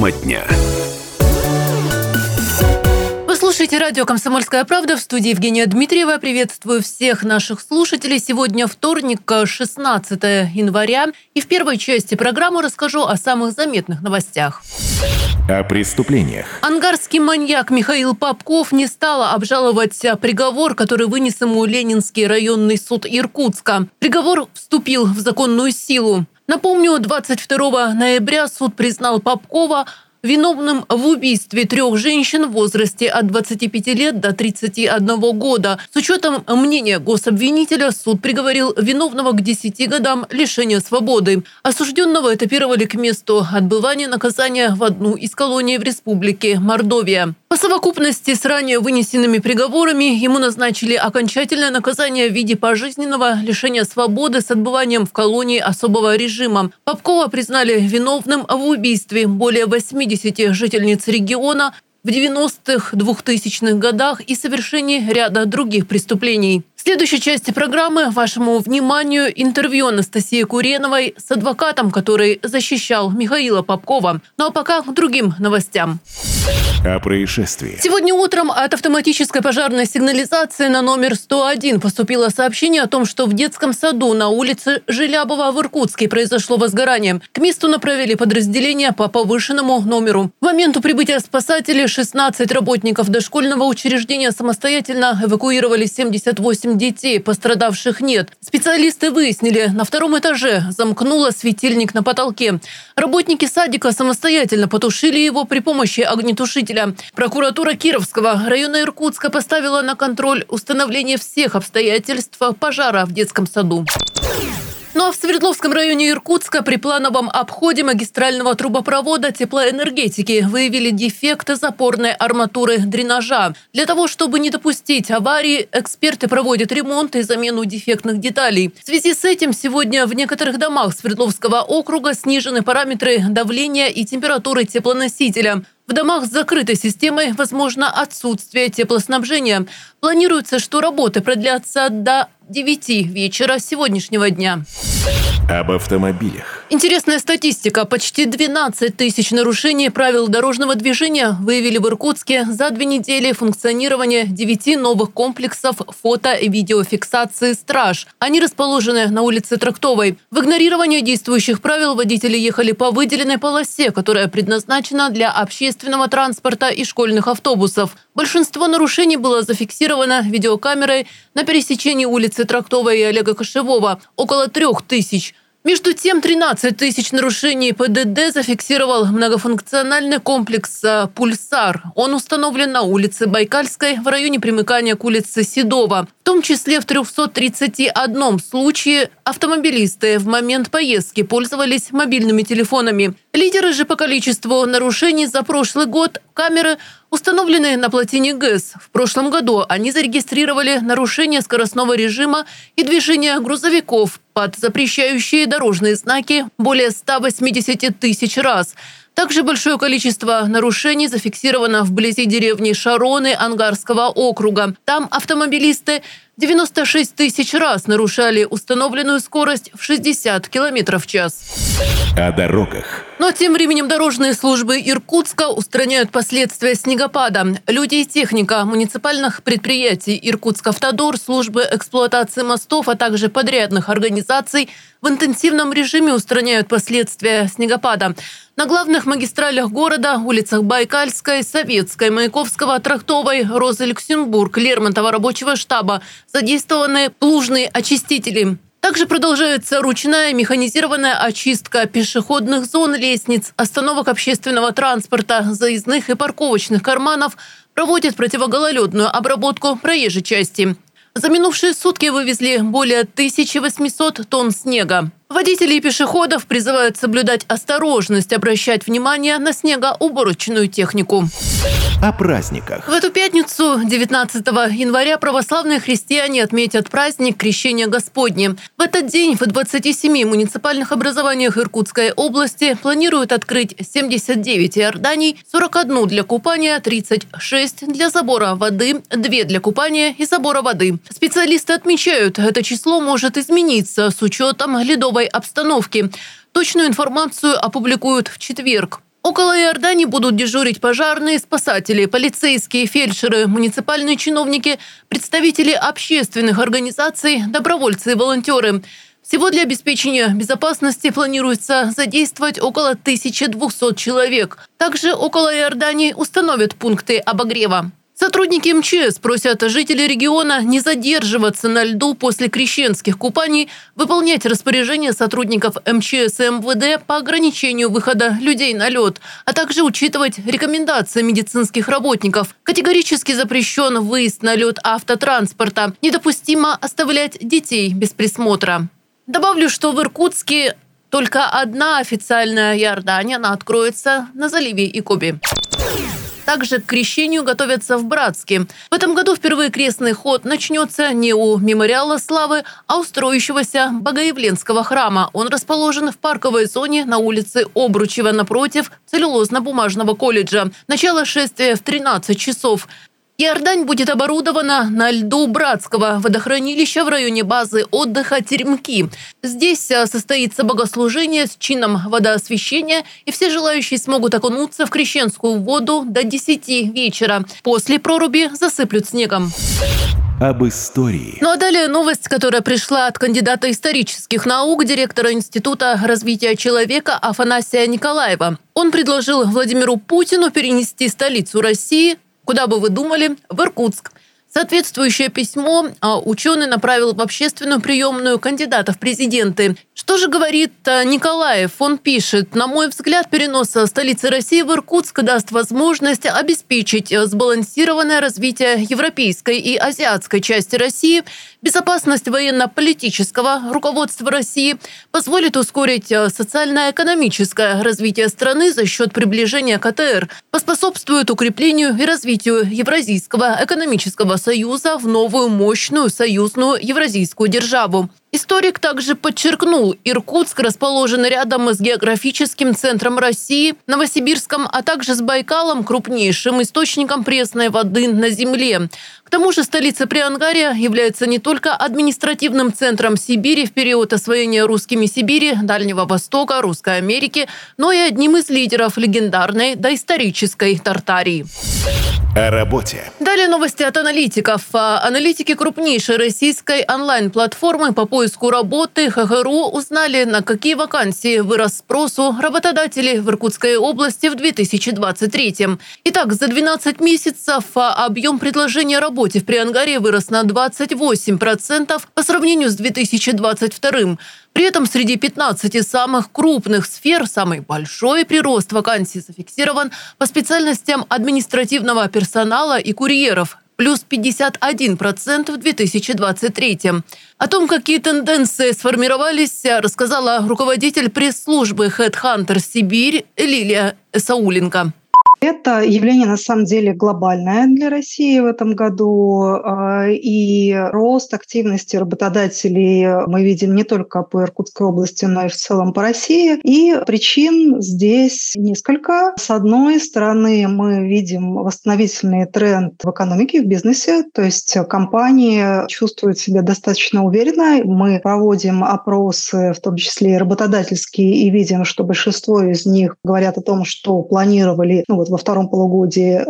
Тема дня. Вы слушаете радио «Комсомольская правда» в студии Евгения Дмитриева. Приветствую всех наших слушателей. Сегодня вторник, 16 января. И в первой части программы расскажу о самых заметных новостях. О преступлениях. Ангарский маньяк Михаил Попков не стал обжаловать приговор, который вынес ему Ленинский районный суд Иркутска. Приговор вступил в законную силу. Напомню, 22 ноября суд признал Попкова виновным в убийстве трех женщин в возрасте от 25 лет до 31 года. С учетом мнения гособвинителя суд приговорил виновного к 10 годам лишения свободы. Осужденного этапировали к месту отбывания наказания в одну из колоний в республике Мордовия. По совокупности с ранее вынесенными приговорами ему назначили окончательное наказание в виде пожизненного лишения свободы с отбыванием в колонии особого режима. Попкова признали виновным в убийстве более 80 жительниц региона в 90-х, 2000-х годах и совершении ряда других преступлений. В следующей части программы вашему вниманию интервью Анастасии Куреновой с адвокатом, который защищал Михаила Попкова. Ну а пока к другим новостям. О происшествии. Сегодня утром от автоматической пожарной сигнализации на номер 101 поступило сообщение о том, что в детском саду на улице Желябова в Иркутске произошло возгорание. К месту направили подразделение по повышенному номеру. К моменту прибытия спасателей 16 работников дошкольного учреждения самостоятельно эвакуировали 78 8 детей, пострадавших нет. Специалисты выяснили, на втором этаже замкнуло светильник на потолке. Работники садика самостоятельно потушили его при помощи огнетушителя. Прокуратура Кировского района Иркутска поставила на контроль установление всех обстоятельств пожара в детском саду. Ну а в Свердловском районе Иркутска при плановом обходе магистрального трубопровода теплоэнергетики выявили дефекты запорной арматуры дренажа. Для того, чтобы не допустить аварии, эксперты проводят ремонт и замену дефектных деталей. В связи с этим сегодня в некоторых домах Свердловского округа снижены параметры давления и температуры теплоносителя. В домах с закрытой системой возможно отсутствие теплоснабжения. Планируется, что работы продлятся до 9 вечера сегодняшнего дня. Об автомобилях. Интересная статистика. Почти 12 тысяч нарушений правил дорожного движения выявили в Иркутске за две недели функционирования 9 новых комплексов фото- и видеофиксации «Страж». Они расположены на улице Трактовой. В игнорирование действующих правил водители ехали по выделенной полосе, которая предназначена для общественного транспорта и школьных автобусов. Большинство нарушений было зафиксировано видеокамерой на пересечении улицы Трактовой и Олега Кошевого – около трех тысяч. Между тем, 13 тысяч нарушений ПДД зафиксировал многофункциональный комплекс э, «Пульсар». Он установлен на улице Байкальской в районе примыкания к улице Седова. В том числе в 331 случае автомобилисты в момент поездки пользовались мобильными телефонами. Лидеры же по количеству нарушений за прошлый год – камеры – установленные на плотине ГЭС. В прошлом году они зарегистрировали нарушение скоростного режима и движения грузовиков под запрещающие дорожные знаки более 180 тысяч раз. Также большое количество нарушений зафиксировано вблизи деревни Шароны Ангарского округа. Там автомобилисты 96 тысяч раз нарушали установленную скорость в 60 км в час. О дорогах. Но тем временем дорожные службы Иркутска устраняют последствия снегопада. Люди и техника муниципальных предприятий Иркутск-Автодор, службы эксплуатации мостов, а также подрядных организаций в интенсивном режиме устраняют последствия снегопада. На главных магистралях города, улицах Байкальской, Советской, Маяковского, Трактовой, Розы Люксембург, Лермонтова рабочего штаба задействованы плужные очистители. Также продолжается ручная механизированная очистка пешеходных зон, лестниц, остановок общественного транспорта, заездных и парковочных карманов, проводит противогололедную обработку проезжей части. За минувшие сутки вывезли более 1800 тонн снега. Водители и пешеходов призывают соблюдать осторожность, обращать внимание на снегоуборочную технику. О праздниках. В эту пятницу, 19 января, православные христиане отметят праздник Крещения Господне. В этот день в 27 муниципальных образованиях Иркутской области планируют открыть 79 иорданий, 41 для купания, 36 для забора воды, 2 для купания и забора воды. Специалисты отмечают, это число может измениться с учетом ледовой обстановки. Точную информацию опубликуют в четверг. Около Иордании будут дежурить пожарные, спасатели, полицейские, фельдшеры, муниципальные чиновники, представители общественных организаций, добровольцы и волонтеры. Всего для обеспечения безопасности планируется задействовать около 1200 человек. Также около Иордании установят пункты обогрева. Сотрудники МЧС просят жителей региона не задерживаться на льду после крещенских купаний, выполнять распоряжения сотрудников МЧС и МВД по ограничению выхода людей на лед, а также учитывать рекомендации медицинских работников. Категорически запрещен выезд на лед автотранспорта. Недопустимо оставлять детей без присмотра. Добавлю, что в Иркутске только одна официальная Иордания, она откроется на заливе Икоби. Также к крещению готовятся в Братске. В этом году впервые крестный ход начнется не у мемориала славы, а у строящегося Богоявленского храма. Он расположен в парковой зоне на улице Обручева напротив целлюлозно-бумажного колледжа. Начало шествия в 13 часов. Иордань будет оборудована на льду Братского водохранилища в районе базы отдыха Теремки. Здесь э, состоится богослужение с чином водоосвящения, и все желающие смогут окунуться в крещенскую воду до 10 вечера. После проруби засыплют снегом. Об истории. Ну а далее новость, которая пришла от кандидата исторических наук, директора Института развития человека Афанасия Николаева. Он предложил Владимиру Путину перенести столицу России Куда бы вы думали? В Иркутск. Соответствующее письмо а, ученый направил в общественную приемную кандидатов в президенты. Что же говорит а, Николаев? Он пишет, на мой взгляд, перенос столицы России в Иркутск даст возможность обеспечить сбалансированное развитие европейской и азиатской части России, безопасность военно-политического руководства России, позволит ускорить а, социально-экономическое развитие страны за счет приближения к АТР, поспособствует укреплению и развитию Евразийского экономического Союза в новую мощную союзную евразийскую державу. Историк также подчеркнул, Иркутск расположен рядом с географическим центром России, Новосибирском, а также с Байкалом, крупнейшим источником пресной воды на Земле. К тому же столица Приангария является не только административным центром Сибири в период освоения русскими Сибири, Дальнего Востока, Русской Америки, но и одним из лидеров легендарной доисторической Тартарии. О работе. Далее новости от аналитиков. Аналитики крупнейшей российской онлайн-платформы по поиску работы ХХРУ узнали, на какие вакансии вырос спросу работодателей в Иркутской области в 2023. Итак, за 12 месяцев а, объем предложения работы в Приангаре вырос на 28% по сравнению с 2022. При этом среди 15 самых крупных сфер самый большой прирост вакансий зафиксирован по специальностям административного персонала и курьеров плюс 51% в 2023. О том, какие тенденции сформировались, рассказала руководитель пресс-службы HeadHunter Сибирь Лилия Сауленко. Это явление на самом деле глобальное для России в этом году, а, и рост активности работодателей мы видим не только по Иркутской области, но и в целом по России. И причин здесь несколько. С одной стороны, мы видим восстановительный тренд в экономике, в бизнесе, то есть компании чувствуют себя достаточно уверенно. Мы проводим опросы, в том числе и работодательские, и видим, что большинство из них говорят о том, что планировали ну, вот во втором полугодии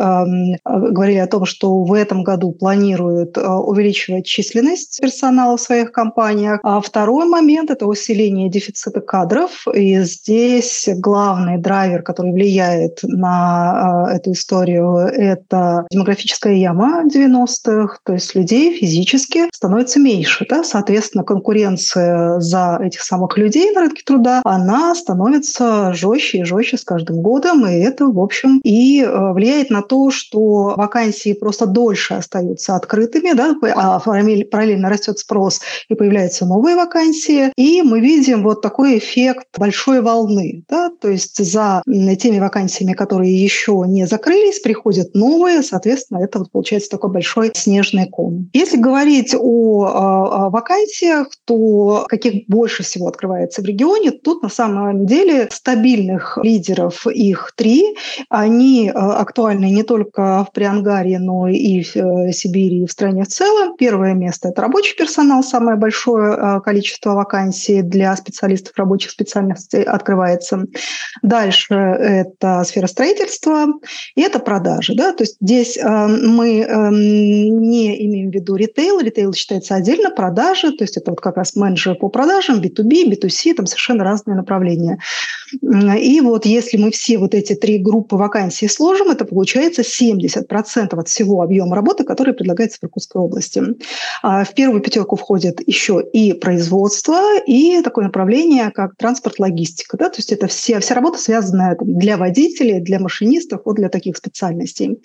говорили о том, что в этом году планируют э, увеличивать численность персонала в своих компаниях. А второй момент – это усиление дефицита кадров. И здесь главный драйвер, который влияет на э, эту историю, это демографическая яма 90-х, то есть людей физически становится меньше. Да? Соответственно, конкуренция за этих самых людей на рынке труда, она становится жестче и жестче с каждым годом, и это, в общем, э, влияет на то, что вакансии просто дольше остаются открытыми, да, а параллельно растет спрос и появляются новые вакансии, и мы видим вот такой эффект большой волны, да, то есть за теми вакансиями, которые еще не закрылись, приходят новые, соответственно, это вот получается такой большой снежный ком. Если говорить о, о вакансиях, то каких больше всего открывается в регионе, тут на самом деле стабильных лидеров их три, они они актуальны не только в Приангаре, но и в Сибири, и в стране в целом. Первое место – это рабочий персонал, самое большое количество вакансий для специалистов рабочих специальностей открывается. Дальше это сфера строительства, и это продажи. Да? То есть здесь мы не имеем в виду ритейл, ритейл считается отдельно, продажи, то есть это вот как раз менеджер по продажам, B2B, B2C, там совершенно разные направления. И вот если мы все вот эти три группы вакансий сложим, это получается 70% от всего объема работы, который предлагается в Иркутской области. А в первую пятерку входит еще и производство, и такое направление, как транспорт, логистика. Да? То есть это все, вся работа связанная для водителей, для машинистов, вот для таких специальностей.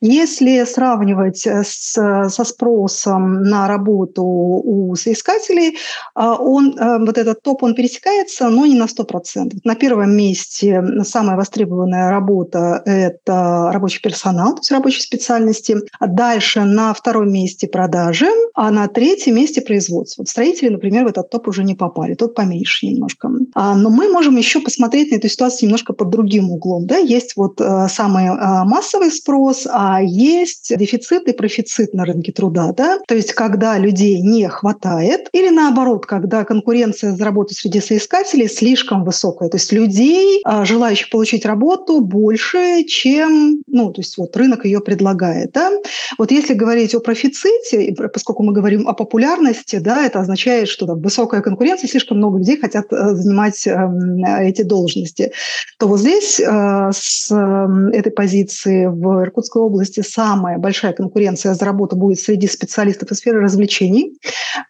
Если сравнивать с, со спросом на работу у соискателей, а, он, э, вот этот топ, он пересекается, но не на 100%. На первом месте самая востребованная работа – это рабочий персонал, то есть рабочие специальности. Дальше на втором месте продажи, а на третьем месте производство. Строители, например, в этот топ уже не попали, тот поменьше немножко. А, но мы можем еще посмотреть на эту ситуацию немножко под другим углом. Да? Есть вот э, самый э, массовый спрос, а есть дефицит и профицит на рынке труда. Да? То есть когда людей не хватает, или наоборот, когда конкуренция за работу среди соискателей слишком высокая. То есть людей, а, желающих получить работу, больше, чем ну, то есть вот рынок ее предлагает. Да? Вот если говорить о профиците, поскольку мы говорим о популярности, да, это означает, что там, высокая конкуренция, слишком много людей хотят э, занимать эм, эти должности, то вот здесь э, с эм, этой позиции в Иркутской области самая большая конкуренция за работу будет среди специалистов из сферы развлечений.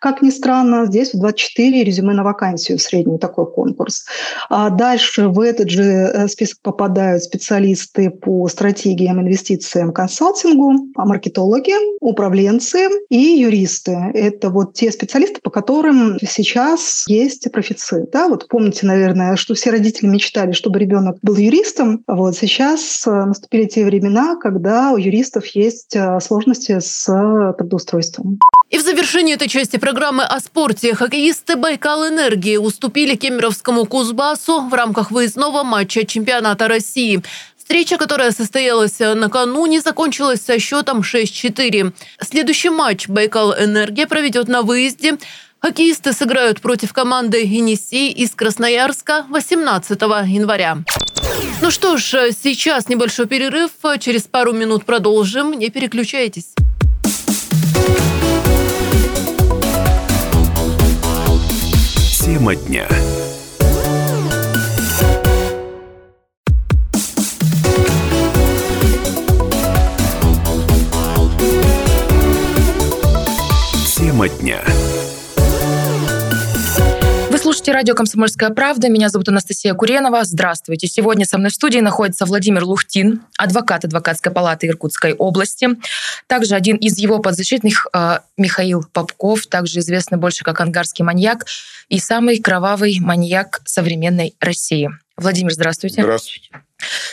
Как ни странно, здесь в 24 резюме на вакансию в среднем такой конкурс. А дальше в этот же э, список попадают специалисты по стратегиям, инвестициям, консалтингу, маркетологи, управленцы и юристы. Это вот те специалисты, по которым сейчас есть профицит. Да? Вот помните, наверное, что все родители мечтали, чтобы ребенок был юристом. Вот сейчас э, наступили те времена, когда у юристов есть э, сложности с трудоустройством. И в завершении этой части программы о спорте хоккеисты Байкал Энергии уступили Кемеровскому Кузбассу в рамках выездного матча чемпионата России. Встреча, которая состоялась накануне, закончилась со счетом 6-4. Следующий матч Байкал Энергия проведет на выезде. Хоккеисты сыграют против команды «Енисей» из Красноярска 18 января. Ну что ж, сейчас небольшой перерыв. Через пару минут продолжим. Не переключайтесь. Тема дня. Слушаете радио «Комсомольская правда». Меня зовут Анастасия Куренова. Здравствуйте. Сегодня со мной в студии находится Владимир Лухтин, адвокат Адвокатской палаты Иркутской области. Также один из его подзащитных э, Михаил Попков, также известный больше как ангарский маньяк и самый кровавый маньяк современной России. Владимир, здравствуйте. Здравствуйте.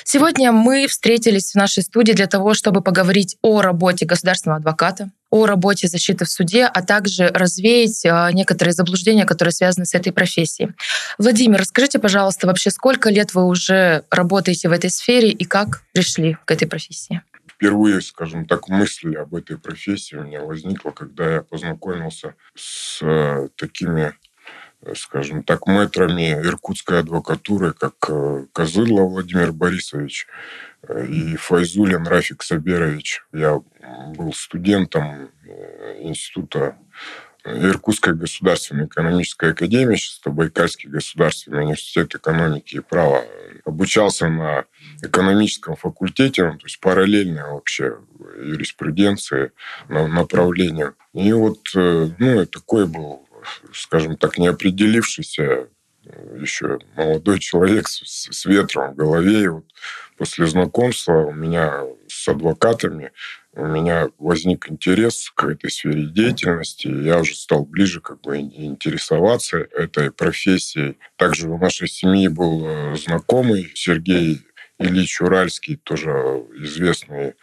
Сегодня мы встретились в нашей студии для того, чтобы поговорить о работе государственного адвоката, о работе защиты в суде, а также развеять а, некоторые заблуждения, которые связаны с этой профессией. Владимир, расскажите, пожалуйста, вообще сколько лет вы уже работаете в этой сфере и как пришли к этой профессии? Впервые, скажем так, мысль об этой профессии у меня возникла, когда я познакомился с э, такими скажем так, мэтрами иркутской адвокатуры, как э, Козыло Владимир Борисович э, и Файзулин Рафик Саберович. Я был студентом э, института Иркутской государственной экономической академии, сейчас это Байкальский государственный университет экономики и права. Обучался на экономическом факультете, ну, то есть параллельно вообще юриспруденции направлению. И вот, ну, такой был скажем так, не определившийся э, еще молодой человек с, с ветром в голове. И вот после знакомства у меня с адвокатами у меня возник интерес к этой сфере деятельности. Я уже стал ближе как бы интересоваться этой профессией. Также у нашей семьи был э, знакомый Сергей Ильич Уральский, тоже известный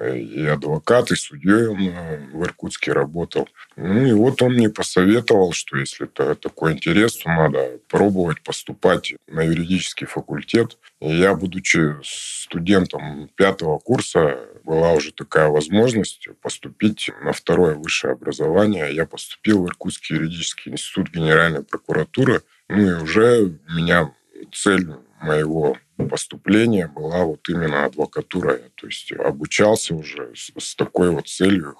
и адвокат, и судьей он э, в Иркутске работал. Ну и вот он мне посоветовал, что если это такой интерес, то надо пробовать поступать на юридический факультет. И я, будучи студентом пятого курса, была уже такая возможность поступить на второе высшее образование. Я поступил в Иркутский юридический институт Генеральной прокуратуры. Ну и уже меня цель моего поступления была вот именно адвокатура. То есть обучался уже с, с такой вот целью,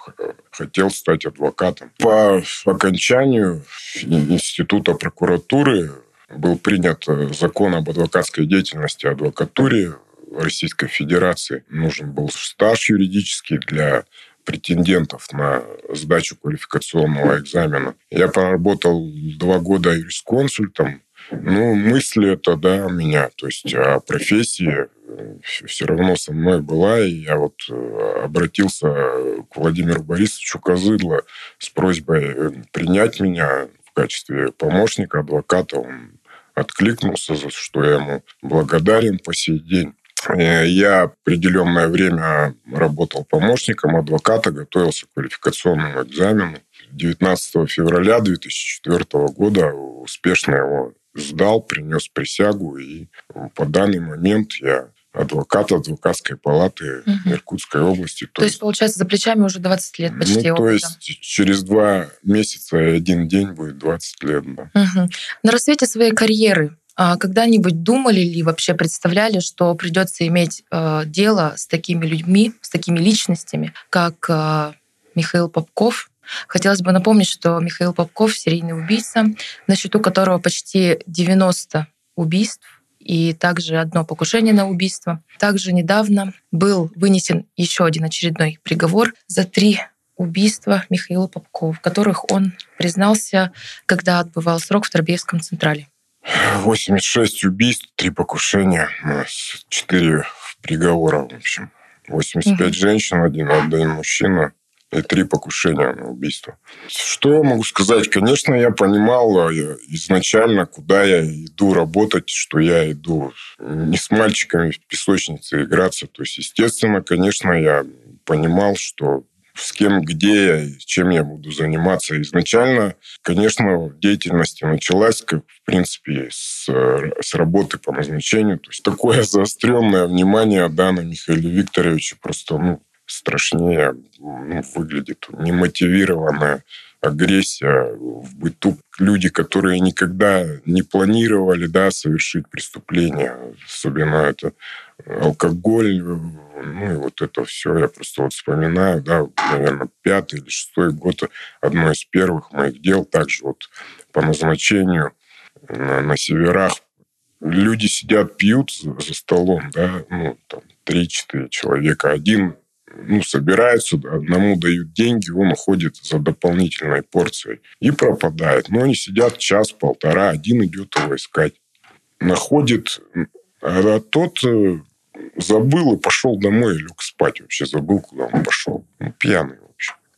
хотел стать адвокатом. По окончанию института прокуратуры был принят закон об адвокатской деятельности, адвокатуре Российской Федерации. Нужен был стаж юридический для претендентов на сдачу квалификационного экзамена. Я поработал два года юрисконсультом, ну, мысли это, да, меня. То есть а профессия э, все равно со мной была, и я вот э, обратился к Владимиру Борисовичу Козыдло с просьбой э, принять меня в качестве помощника, адвоката. Он откликнулся, за что я ему благодарен по сей день. Я определенное время работал помощником адвоката, готовился к квалификационному экзамену. 19 февраля 2004 года успешно его сдал, принес присягу, и по данный момент я адвокат адвокатской палаты угу. Иркутской области. То, то есть, получается, за плечами уже 20 лет почти ну, То есть, через два месяца и один день будет 20 лет, да. Угу. На рассвете своей карьеры а когда-нибудь думали ли, вообще представляли, что придется иметь э, дело с такими людьми, с такими личностями, как э, Михаил Попков, Хотелось бы напомнить, что Михаил Попков — серийный убийца, на счету которого почти 90 убийств и также одно покушение на убийство. Также недавно был вынесен еще один очередной приговор за три убийства Михаила Попкова, в которых он признался, когда отбывал срок в Торбеевском Централе. 86 убийств, три покушения, 4 приговора, в общем. 85 угу. женщин, один, один мужчина и три покушения на убийство. Что могу сказать? Конечно, я понимал э, изначально, куда я иду работать, что я иду не с мальчиками в песочнице играться. То есть, естественно, конечно, я понимал, что с кем, где я, чем я буду заниматься. Изначально, конечно, деятельность началась, как, в принципе, с, с работы по назначению. То есть такое заостренное внимание да, на Михаила Викторовича просто ну, страшнее ну, выглядит немотивированная агрессия в быту. Люди, которые никогда не планировали да, совершить преступление, особенно это алкоголь, ну и вот это все, я просто вот вспоминаю, да, наверное, пятый или шестой год, одно из первых моих дел, также вот по назначению на, на северах. Люди сидят, пьют за, столом, да, ну, там, три-четыре человека. Один ну, собираются, одному дают деньги, он уходит за дополнительной порцией и пропадает. Но они сидят час-полтора, один идет его искать. Находит, а тот э, забыл и пошел домой и лег спать вообще, забыл, куда он пошел. Ну, пьяный.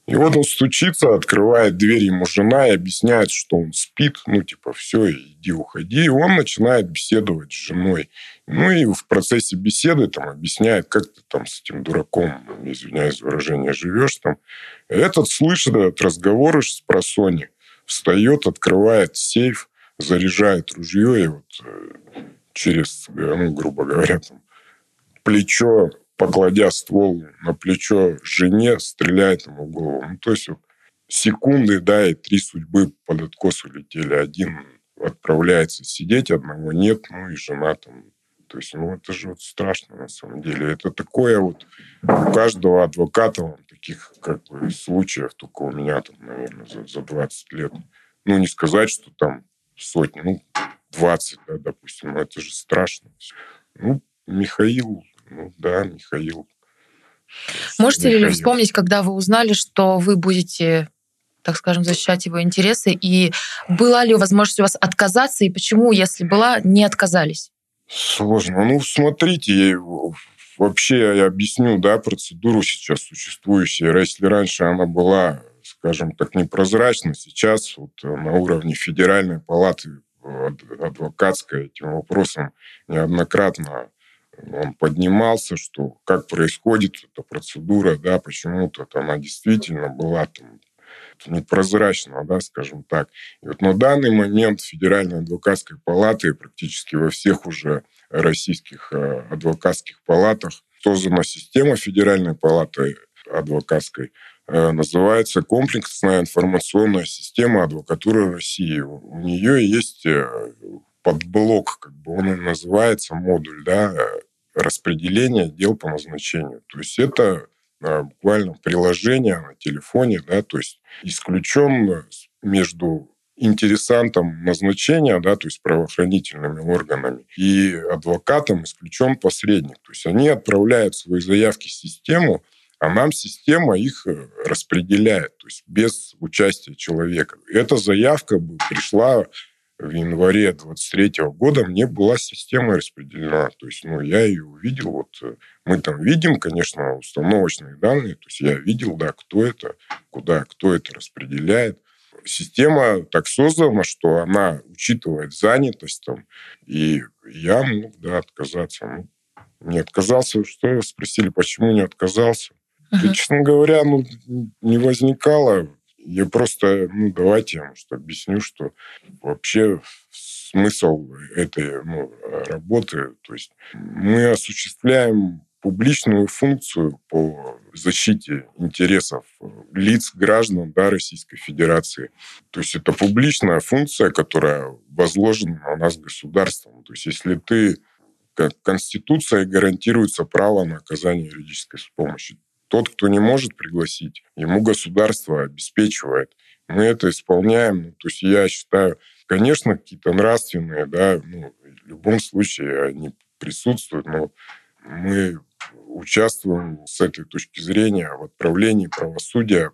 И вот он стучится, открывает дверь ему жена и объясняет, что он спит. Ну, типа, все, иди, уходи. И он начинает беседовать с женой. Ну, и в процессе беседы там объясняет, как ты там с этим дураком, извиняюсь за выражение, живешь там. Этот слышит этот разговор с просони, встает, открывает сейф, заряжает ружье и вот э, через, э, ну, грубо говоря, там, плечо покладя ствол на плечо жене, стреляет ему в голову. Ну, то есть вот, секунды, да, и три судьбы под откос улетели. Один отправляется сидеть, одного нет, ну и жена там. То есть, ну, это же вот страшно на самом деле. Это такое вот у каждого адвоката вон, таких как бы случаев, только у меня там, наверное, за, за 20 лет. Ну, не сказать, что там сотни, ну, 20, да, допустим, ну, это же страшно. Ну, Михаил ну да, Михаил. Можете Михаил. ли вспомнить, когда вы узнали, что вы будете так скажем, защищать его интересы? И была ли возможность у вас отказаться? И почему, если была, не отказались? Сложно. Ну, смотрите, я, вообще я объясню, да, процедуру сейчас существующую. Если раньше она была, скажем так, непрозрачна, сейчас вот на уровне Федеральной палаты адвокатской этим вопросом неоднократно он поднимался, что как происходит эта процедура, да, почему-то она действительно была там непрозрачно, да, скажем так. И вот на данный момент Федеральной адвокатской палаты практически во всех уже российских э, адвокатских палатах создана система Федеральной палаты адвокатской, э, называется комплексная информационная система адвокатуры России. У нее есть э, подблок, как бы он и называется, модуль, да, распределение дел по назначению. То есть это а, буквально приложение на телефоне, да, то есть исключен между интересантом назначения, да, то есть правоохранительными органами, и адвокатом исключен посредник. То есть они отправляют свои заявки в систему, а нам система их э, распределяет, то есть без участия человека. Эта заявка пришла в январе 23 года мне была система распределена. То есть, ну, я ее увидел. Вот э, мы там видим, конечно, установочные данные. То есть я видел, да, кто это, куда, кто это распределяет. Система так создана, что она учитывает занятость там. И я мог, да, отказаться. Ну, не отказался. Что спросили, почему не отказался? Uh-huh. Да, честно говоря, ну, не возникало я просто, ну, давайте я, может, объясню, что вообще смысл этой ну, работы, то есть мы осуществляем публичную функцию по защите интересов лиц, граждан да, Российской Федерации. То есть это публичная функция, которая возложена на нас государством. То есть если ты Конституция гарантируется право на оказание юридической помощи. Тот, кто не может пригласить, ему государство обеспечивает. Мы это исполняем. Ну, то есть я считаю, конечно, какие-то нравственные, да, ну, в любом случае они присутствуют, но мы участвуем с этой точки зрения в отправлении правосудия,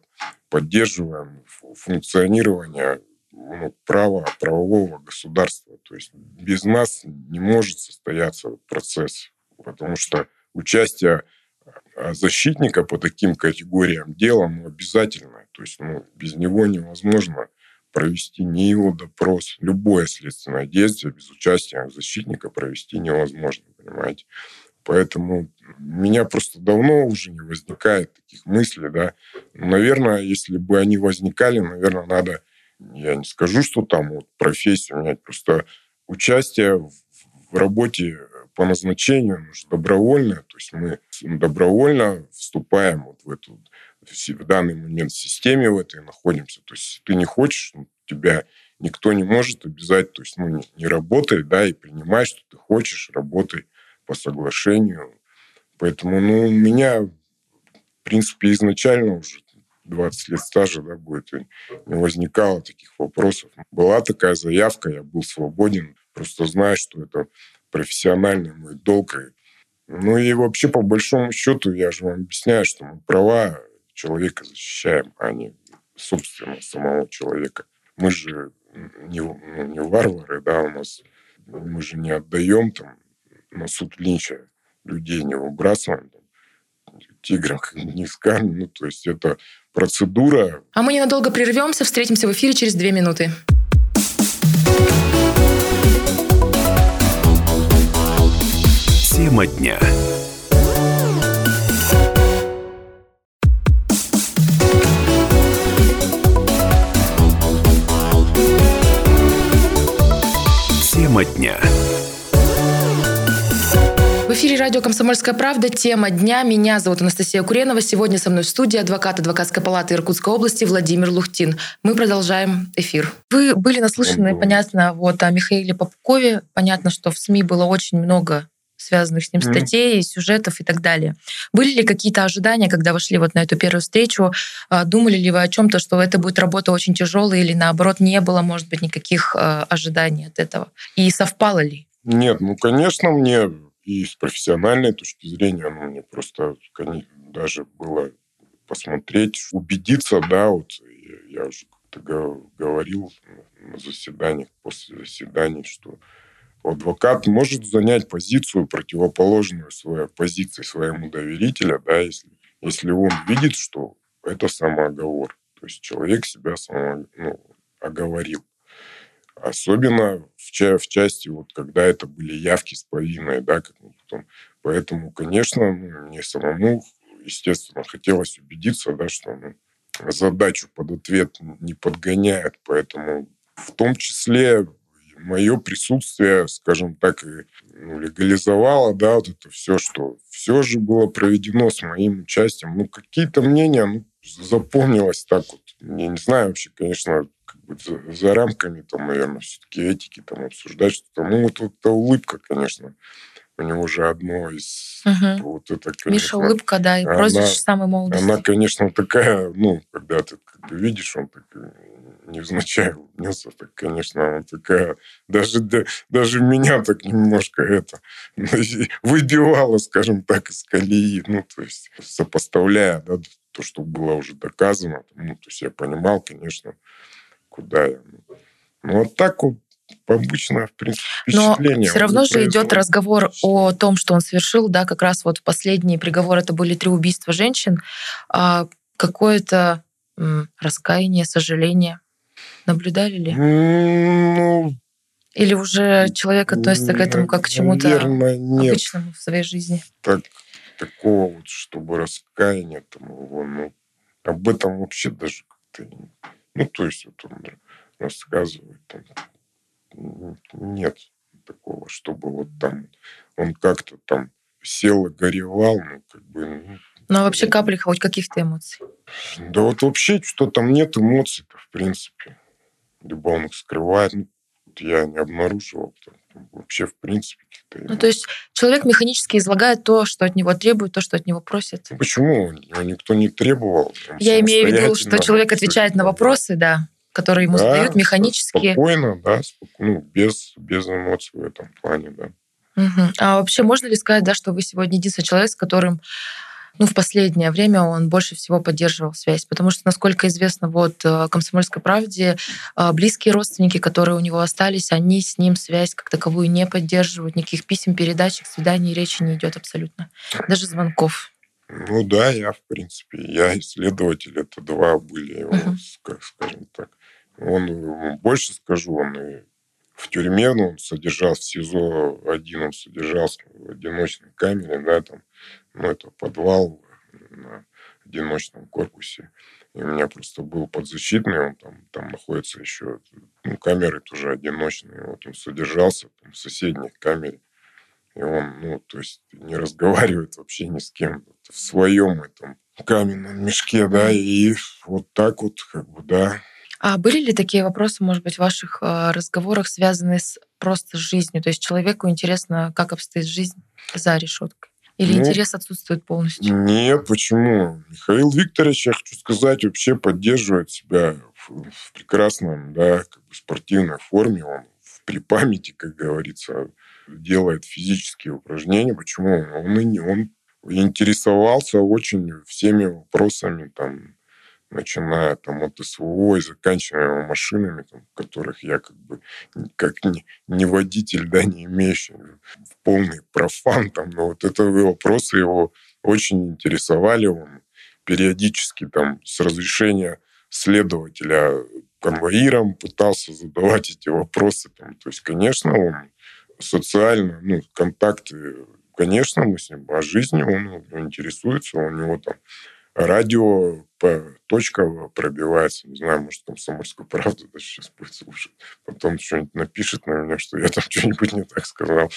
поддерживаем функционирование ну, права правового государства. То есть без нас не может состояться процесс, потому что участие защитника по таким категориям дела ну, обязательно. То есть ну, без него невозможно провести ни его допрос. Любое следственное действие без участия защитника провести невозможно, понимаете? Поэтому меня просто давно уже не возникает таких мыслей, да. Наверное, если бы они возникали, наверное, надо, я не скажу, что там вот профессию менять, просто участие в работе по назначению, оно же добровольное, то есть мы добровольно вступаем вот в эту в данный момент в системе в этой находимся. То есть ты не хочешь, ну, тебя никто не может обязать, то есть ну, не, не работай, да, и принимай, что ты хочешь, работай по соглашению. Поэтому, ну, у меня, в принципе, изначально уже 20 лет стажа, да, будет, и не возникало таких вопросов. Была такая заявка, я был свободен, просто знаю, что это профессиональный мой долг. Ну и вообще, по большому счету, я же вам объясняю, что мы права человека защищаем, а не собственно самого человека. Мы же не, ну, не варвары, да, у нас мы же не отдаем там на суд Линча людей, не выбрасываем там, тиграм не скажем. Ну, то есть это процедура. А мы ненадолго прервемся, встретимся в эфире через две минуты. Тема дня. Тема дня. В эфире радио «Комсомольская правда». Тема дня. Меня зовут Анастасия Куренова. Сегодня со мной в студии адвокат Адвокатской палаты Иркутской области Владимир Лухтин. Мы продолжаем эфир. Вы были наслышаны, понятно, вот о Михаиле Попкове. Понятно, что в СМИ было очень много связанных с ним статей, сюжетов и так далее. Были ли какие-то ожидания, когда вы шли вот на эту первую встречу? А, думали ли вы о чем-то, что это будет работа очень тяжелая, или наоборот не было, может быть, никаких а, ожиданий от этого? И совпало ли? Нет, ну, конечно, мне и с профессиональной точки зрения, ну, мне просто даже было посмотреть, убедиться, да, вот я уже как-то говорил на заседаниях, после заседаний, что адвокат может занять позицию, противоположную своей позиции своему доверителю, да, если, если он видит, что это самооговор. То есть человек себя само, ну, оговорил. Особенно в ча в части, вот когда это были явки с повинной, да, как мы потом. Поэтому, конечно, ну, мне самому, естественно, хотелось убедиться, да, что ну, задачу под ответ не подгоняют, поэтому в том числе мое присутствие, скажем так, ну, легализовало, да, вот это все, что все же было проведено с моим участием. Ну, какие-то мнения, ну, запомнилось так вот. Я не знаю вообще, конечно, как бы за, за рамками, там, наверное, все-таки этики там обсуждать что-то. Ну, вот эта улыбка, конечно, у него же одно из угу. вот это, конечно, Миша улыбка, да, и прозвище самый молодости. Она, конечно, такая, ну, когда ты как бы видишь, он так невзначай улыбнется, так, конечно, она такая, даже, даже меня так немножко это выбивала, скажем так, из колеи, ну, то есть сопоставляя, да, то, что было уже доказано, ну, то есть я понимал, конечно, куда я. Ну, вот так вот обычно, в принципе. Но все равно же идет разговор о том, что он совершил, да, как раз вот последний приговор, это были три убийства женщин, а какое-то раскаяние, сожаление наблюдали ли? Ну, Или уже человек относится к этому как к чему-то обычному в своей жизни? Так, такого вот, чтобы раскаяние там его, ну, об этом вообще даже как-то... Ну, то есть вот он рассказывает там, нет такого, чтобы вот там он как-то там сел и горевал, ну, как бы... Ну, ну а вообще капли хоть каких-то эмоций? Да вот вообще что там нет эмоций-то, в принципе. Либо он их скрывает, ну, я не обнаруживал. Вообще, в принципе, ну, то есть человек механически излагает то, что от него требуют, то, что от него просят. Ну, почему? Его никто не требовал. Я имею в виду, что человек отвечает на вопросы, да которые ему да, задают механически. Спокойно, да, ну, без, без эмоций в этом плане, да. Угу. А вообще можно ли сказать, да, что вы сегодня единственный человек, с которым ну, в последнее время он больше всего поддерживал связь, потому что, насколько известно, вот э, «Комсомольской правде» э, близкие родственники, которые у него остались, они с ним связь как таковую не поддерживают, никаких писем, передачек, свиданий, речи не идет абсолютно, даже звонков. Ну да, я, в принципе, я исследователь, это два были его, uh-huh. как скажем так. Он, больше скажу, он и в тюрьме, ну, он содержался в СИЗО один, он содержался в одиночной камере, да, там, ну, это подвал на одиночном корпусе. И у меня просто был подзащитный, он там, там находится еще, ну, камеры тоже одиночные. Вот он содержался там, в соседней камере. И он, ну, то есть не разговаривает вообще ни с кем. В своем этом каменном мешке, да, и вот так вот, как бы, да, а были ли такие вопросы, может быть, в ваших а, разговорах, связанные с просто жизнью? То есть человеку интересно, как обстоит жизнь за решеткой? Или ну, интерес отсутствует полностью? Нет, почему? Михаил Викторович, я хочу сказать, вообще поддерживает себя в, в прекрасном, да, как бы спортивной форме. Он при памяти, как говорится, делает физические упражнения. Почему? Он, он интересовался очень всеми вопросами там, начиная там от СВО и заканчивая машинами, там, которых я как бы как не, не водитель, да, не имеющий полный профан, там, но вот это вопросы его очень интересовали, он периодически там с разрешения следователя конвоиром пытался задавать эти вопросы. Там. То есть, конечно, он социально, ну, контакты, конечно, мы с ним о жизни, он, он интересуется, у него там радио точка пробивается. Не знаю, может, там «Самарскую правду» даже сейчас будет слушать. Потом что-нибудь напишет на меня, что я там что-нибудь не так сказал.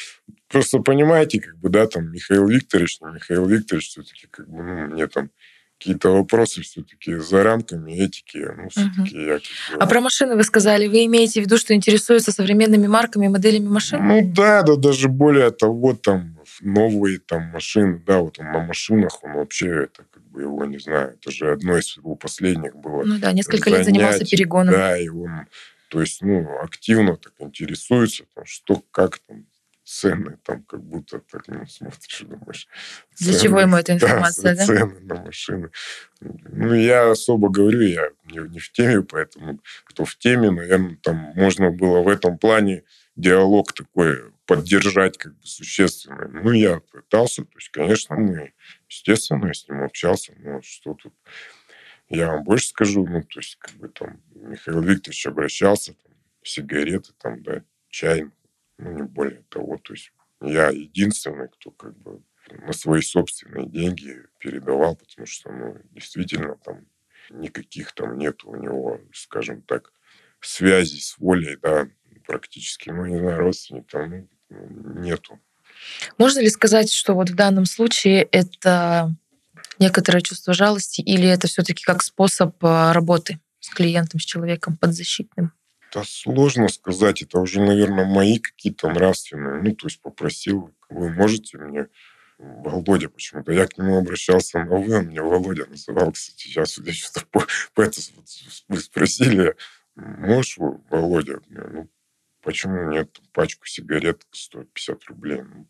Просто понимаете, как бы, да, там Михаил Викторович, не Михаил Викторович, все-таки, как бы, ну, мне там какие-то вопросы все-таки за рамками этики. Ну, все-таки угу. я, как бы... А про машины вы сказали, вы имеете в виду, что интересуются современными марками и моделями машин? Ну да, да, даже более того, там новые там машины, да, вот он на машинах, он вообще это его, не знаю, это же одно из его последних было. Ну да, несколько занятий, лет занимался перегоном. Да, и он, то есть, ну, активно так интересуется, там, что, как там, цены, там, как будто так, ну, смотришь думаешь. Цены, Для чего ему эта информация, да? Цены на машины. Ну, я особо говорю, я не, не в теме, поэтому кто в теме, наверное, там можно было в этом плане диалог такой поддержать как бы существенно. Ну, я пытался, то есть, конечно, мы, естественно, я с ним общался, но что тут... Я вам больше скажу, ну, то есть, как бы там Михаил Викторович обращался, там, сигареты, там, да, случайно, ну, не более того. То есть я единственный, кто как бы на свои собственные деньги передавал, потому что, ну, действительно, там никаких там нет у него, скажем так, связей с волей, да, практически, ну, не знаю, родственников там ну, нету. Можно ли сказать, что вот в данном случае это некоторое чувство жалости или это все-таки как способ а, работы с клиентом, с человеком подзащитным? Да сложно сказать, это уже, наверное, мои какие-то нравственные. Ну, то есть попросил, вы можете мне Володя почему-то. Я к нему обращался на «вы», он меня Володя называл, кстати. Сейчас я что-то по, по это вы спросили, можешь, Володя? Ну, почему нет? Пачку сигарет 150 рублей. Ну,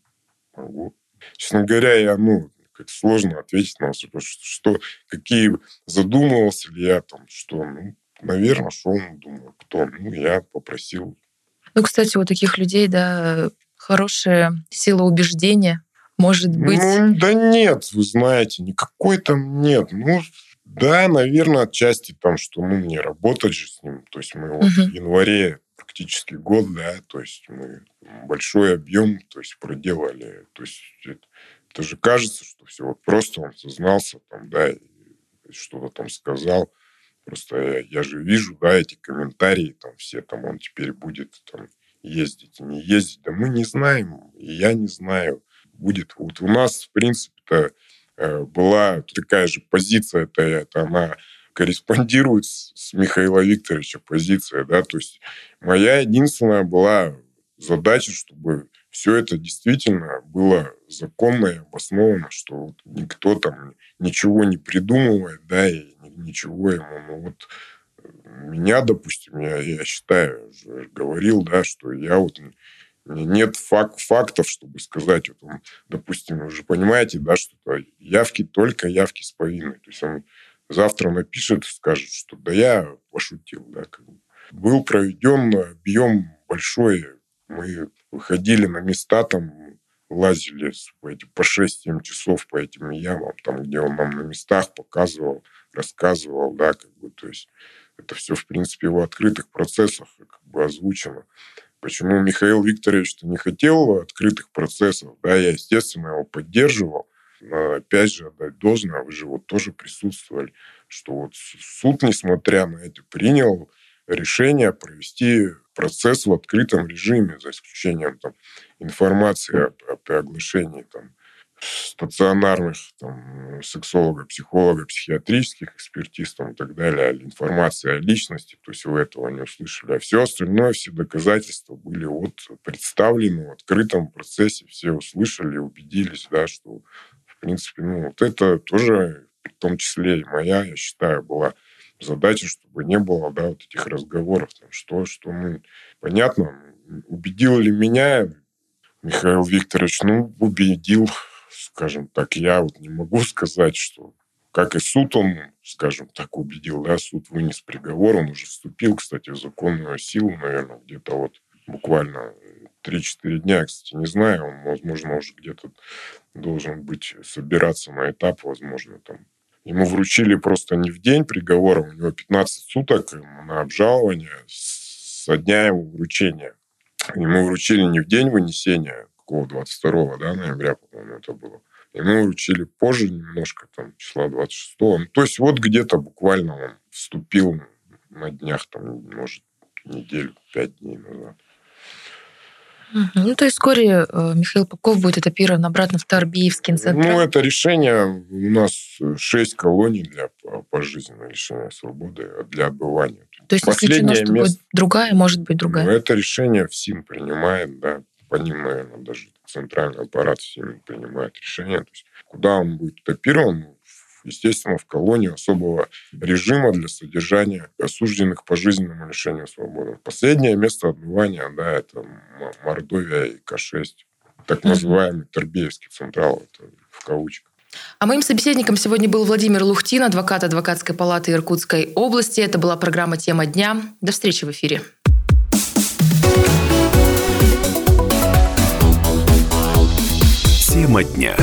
могу. Честно говоря, я, ну, как сложно ответить на вопрос, что, что, какие задумывался ли я там, что, ну, наверное, что он думал, кто. Ну, я попросил. Ну, кстати, у таких людей, да, хорошая сила убеждения, может быть? Ну, да нет, вы знаете, никакой там нет. Ну, да, наверное, отчасти там, что ну, мне работать же с ним. То есть мы вот в январе практически год, да, то есть мы большой объем, то есть проделали. То есть это, это же кажется, что все вот просто он сознался там, да, что-то там сказал. Просто я, я же вижу, да, эти комментарии, там все, там он теперь будет там ездить и не ездить. Да мы не знаем, и я не знаю будет. Вот у нас, в принципе-то, э, была такая же позиция, это, это она корреспондирует с, с Михаила Викторовича позиция, да, то есть моя единственная была задача, чтобы все это действительно было законно и обосновано, что вот никто там ничего не придумывает, да, и ничего ему, ну вот э, меня, допустим, я, я считаю, уже говорил, да, что я вот нет фак фактов, чтобы сказать, вот он, допустим, вы же понимаете, да, что явки только явки с повинной. То есть он завтра напишет, скажет, что да я пошутил, да. Как бы. Был проведен объем большой, мы выходили на места, там лазили по, эти, по 6-7 часов по этим ямам, там, где он нам на местах показывал, рассказывал, да, как бы, то есть это все, в принципе, в открытых процессах как бы озвучено. Почему Михаил Викторович не хотел открытых процессов? Да, я, естественно, его поддерживал. Но, опять же, отдать должное, вы же вот тоже присутствовали, что вот суд, несмотря на это, принял решение провести процесс в открытом режиме, за исключением там, информации о, о оглашении там, стационарных там, сексолога, психолога, психиатрических экспертиз там, и так далее, информации о личности, то есть вы этого не услышали. А все остальное, все доказательства были вот представлены в открытом процессе, все услышали, убедились, да, что, в принципе, ну, вот это тоже, в том числе и моя, я считаю, была задача, чтобы не было, да, вот этих разговоров, там, что, что, ну, понятно, убедил ли меня Михаил Викторович, ну, убедил, скажем так, я вот не могу сказать, что как и суд он, скажем так, убедил, да, суд вынес приговор, он уже вступил, кстати, в законную силу, наверное, где-то вот буквально 3-4 дня, кстати, не знаю, он, возможно, уже где-то должен быть, собираться на этап, возможно, там. Ему вручили просто не в день приговора, у него 15 суток на обжалование со дня его вручения. Ему вручили не в день вынесения, какого 22 да, ноября, по-моему, это было. И мы учили позже немножко, там, числа 26 ну, То есть вот где-то буквально он вступил на днях, там, может, неделю, пять дней назад. Ну, то есть вскоре э, Михаил Попков будет этапирован обратно в Тарбиевский центр. Ну, это решение. У нас шесть колоний для пожизненного лишения свободы для отбывания. То есть исключено, что место... будет другая, может быть другая? Ну, это решение ФСИН принимает, да по ним, наверное, даже центральный аппарат всеми принимает решение. То есть, куда он будет этапирован, естественно, в колонию особого режима для содержания осужденных по жизненному лишению свободы. Последнее место отбывания, да, это Мордовия и К-6, так называемый Торбеевский централ, это в кавычках. А моим собеседником сегодня был Владимир Лухтин, адвокат адвокатской палаты Иркутской области. Это была программа «Тема дня». До встречи в эфире. Тема дня.